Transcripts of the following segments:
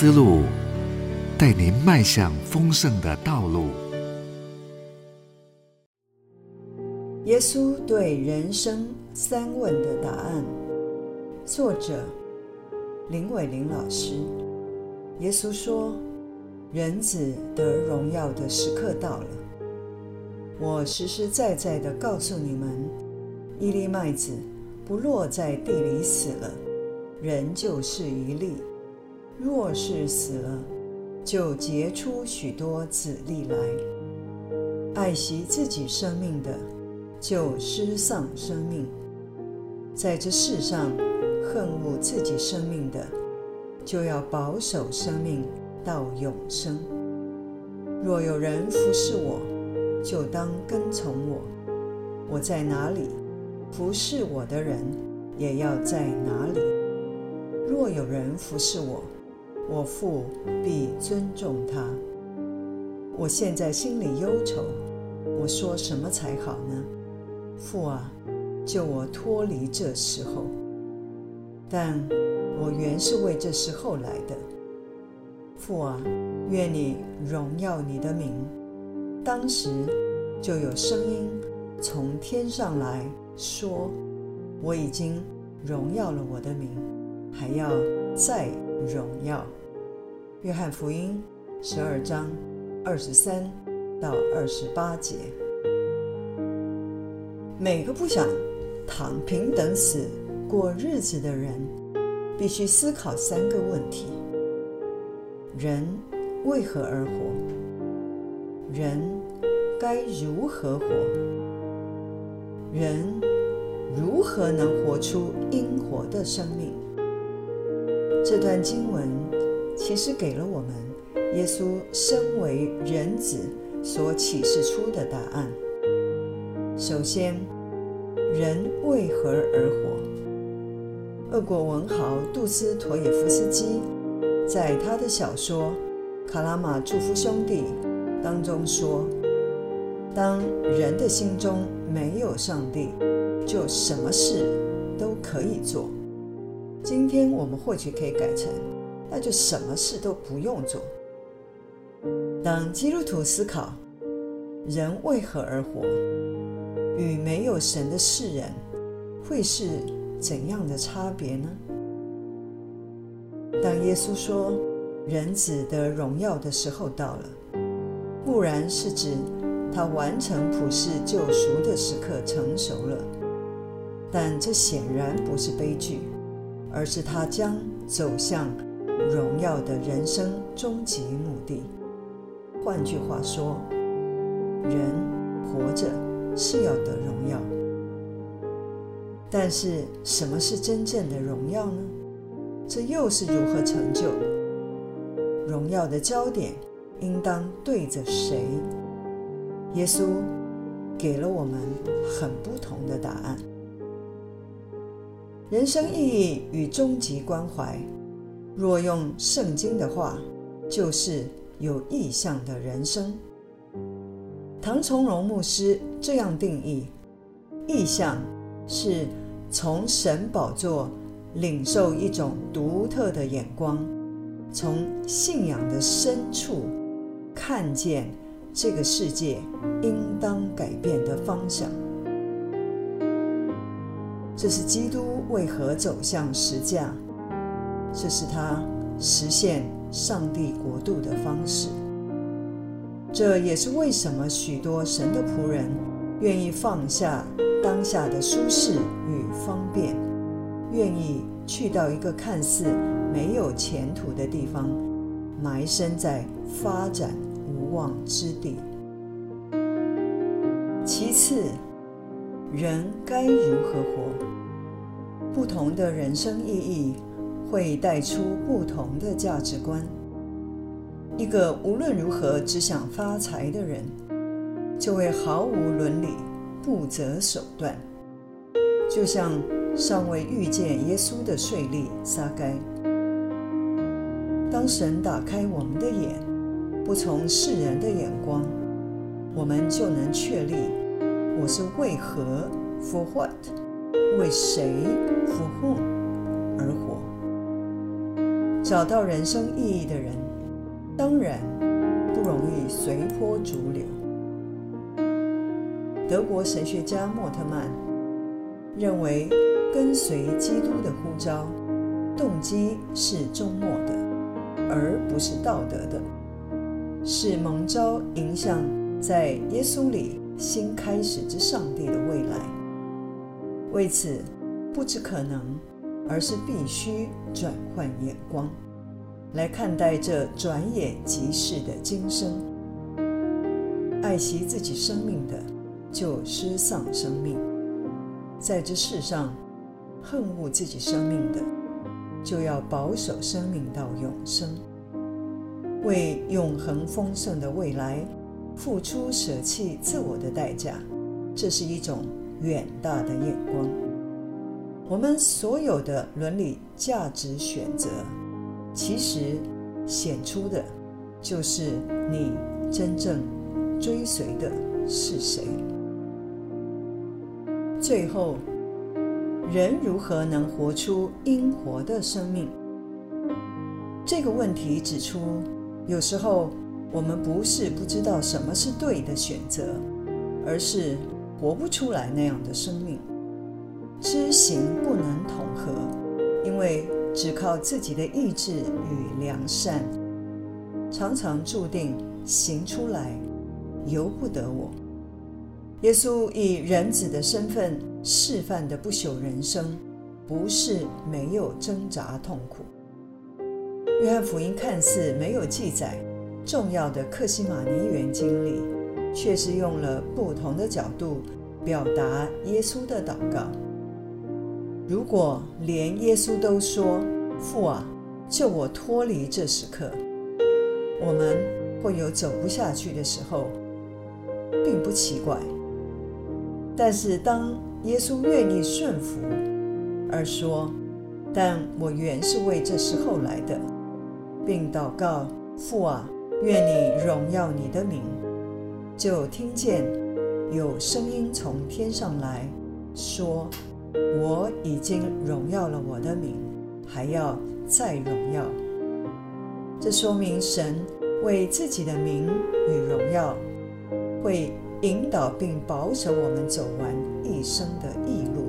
思路，带您迈向丰盛的道路。耶稣对人生三问的答案，作者林伟玲老师。耶稣说：“人子得荣耀的时刻到了。我实实在在的告诉你们，一粒麦子不落在地里死了，人就是一粒；若是死了，就结出许多子粒来。爱惜自己生命的。”就失丧生命，在这世上恨恶自己生命的，就要保守生命到永生。若有人服侍我，就当跟从我；我在哪里，服侍我的人也要在哪里。若有人服侍我，我父必尊重他。我现在心里忧愁，我说什么才好呢？父啊，救我脱离这时候！但我原是为这时候来的。父啊，愿你荣耀你的名。当时就有声音从天上来说：“我已经荣耀了我的名，还要再荣耀。”约翰福音十二章二十三到二十八节。每个不想躺平等死过日子的人，必须思考三个问题：人为何而活？人该如何活？人如何能活出应活的生命？这段经文其实给了我们耶稣身为人子所启示出的答案。首先，人为何而活？俄国文豪杜斯妥也夫斯基在他的小说《卡拉马祝夫兄弟》当中说：“当人的心中没有上帝，就什么事都可以做。今天我们或许可以改成，那就什么事都不用做。当基督徒思考人为何而活？”与没有神的世人会是怎样的差别呢？当耶稣说人子的荣耀的时候到了，固然是指他完成普世救赎的时刻成熟了，但这显然不是悲剧，而是他将走向荣耀的人生终极目的。换句话说，人活着。是要得荣耀，但是什么是真正的荣耀呢？这又是如何成就？荣耀的焦点应当对着谁？耶稣给了我们很不同的答案。人生意义与终极关怀，若用圣经的话，就是有意向的人生。唐从容牧师这样定义：意向是从神宝座领受一种独特的眼光，从信仰的深处看见这个世界应当改变的方向。这是基督为何走向十架，这是他实现上帝国度的方式。这也是为什么许多神的仆人愿意放下当下的舒适与方便，愿意去到一个看似没有前途的地方，埋身在发展无望之地。其次，人该如何活？不同的人生意义会带出不同的价值观。一个无论如何只想发财的人，就会毫无伦理、不择手段。就像尚未遇见耶稣的税吏撒该。当神打开我们的眼，不从世人的眼光，我们就能确立我是为何 （for what） 为谁 （for whom） 而活。找到人生意义的人，当然不容易随波逐流。德国神学家莫特曼认为，跟随基督的呼召，动机是终末的，而不是道德的，是蒙召迎向在耶稣里新开始之上帝的未来。为此，不只可能，而是必须转换眼光，来看待这转眼即逝的今生。爱惜自己生命的。就失丧生命，在这世上恨恶自己生命的，就要保守生命到永生，为永恒丰盛的未来付出舍弃自我的代价。这是一种远大的眼光。我们所有的伦理价值选择，其实显出的，就是你真正追随的是谁。最后，人如何能活出应活的生命？这个问题指出，有时候我们不是不知道什么是对的选择，而是活不出来那样的生命。知行不能统合，因为只靠自己的意志与良善，常常注定行出来由不得我。耶稣以人子的身份示范的不朽人生，不是没有挣扎痛苦。约翰福音看似没有记载重要的克西马尼园经历，却是用了不同的角度表达耶稣的祷告。如果连耶稣都说“父啊，救我脱离这时刻”，我们会有走不下去的时候，并不奇怪。但是，当耶稣愿意顺服，而说：“但我原是为这时候来的，并祷告父啊，愿你荣耀你的名。”就听见有声音从天上来说：“我已经荣耀了我的名，还要再荣耀。”这说明神为自己的名与荣耀会。引导并保守我们走完一生的义路，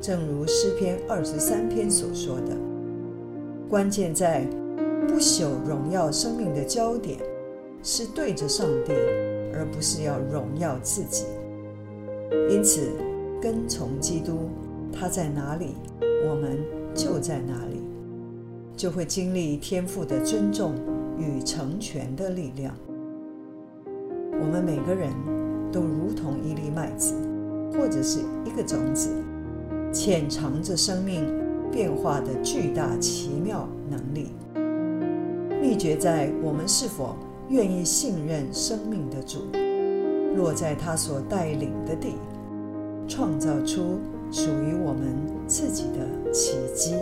正如诗篇二十三篇所说的。关键在不朽荣耀生命的焦点是对着上帝，而不是要荣耀自己。因此，跟从基督，他在哪里，我们就在哪里，就会经历天赋的尊重与成全的力量。我们每个人。都如同一粒麦子，或者是一个种子，潜藏着生命变化的巨大奇妙能力。秘诀在我们是否愿意信任生命的主，落在他所带领的地，创造出属于我们自己的奇迹。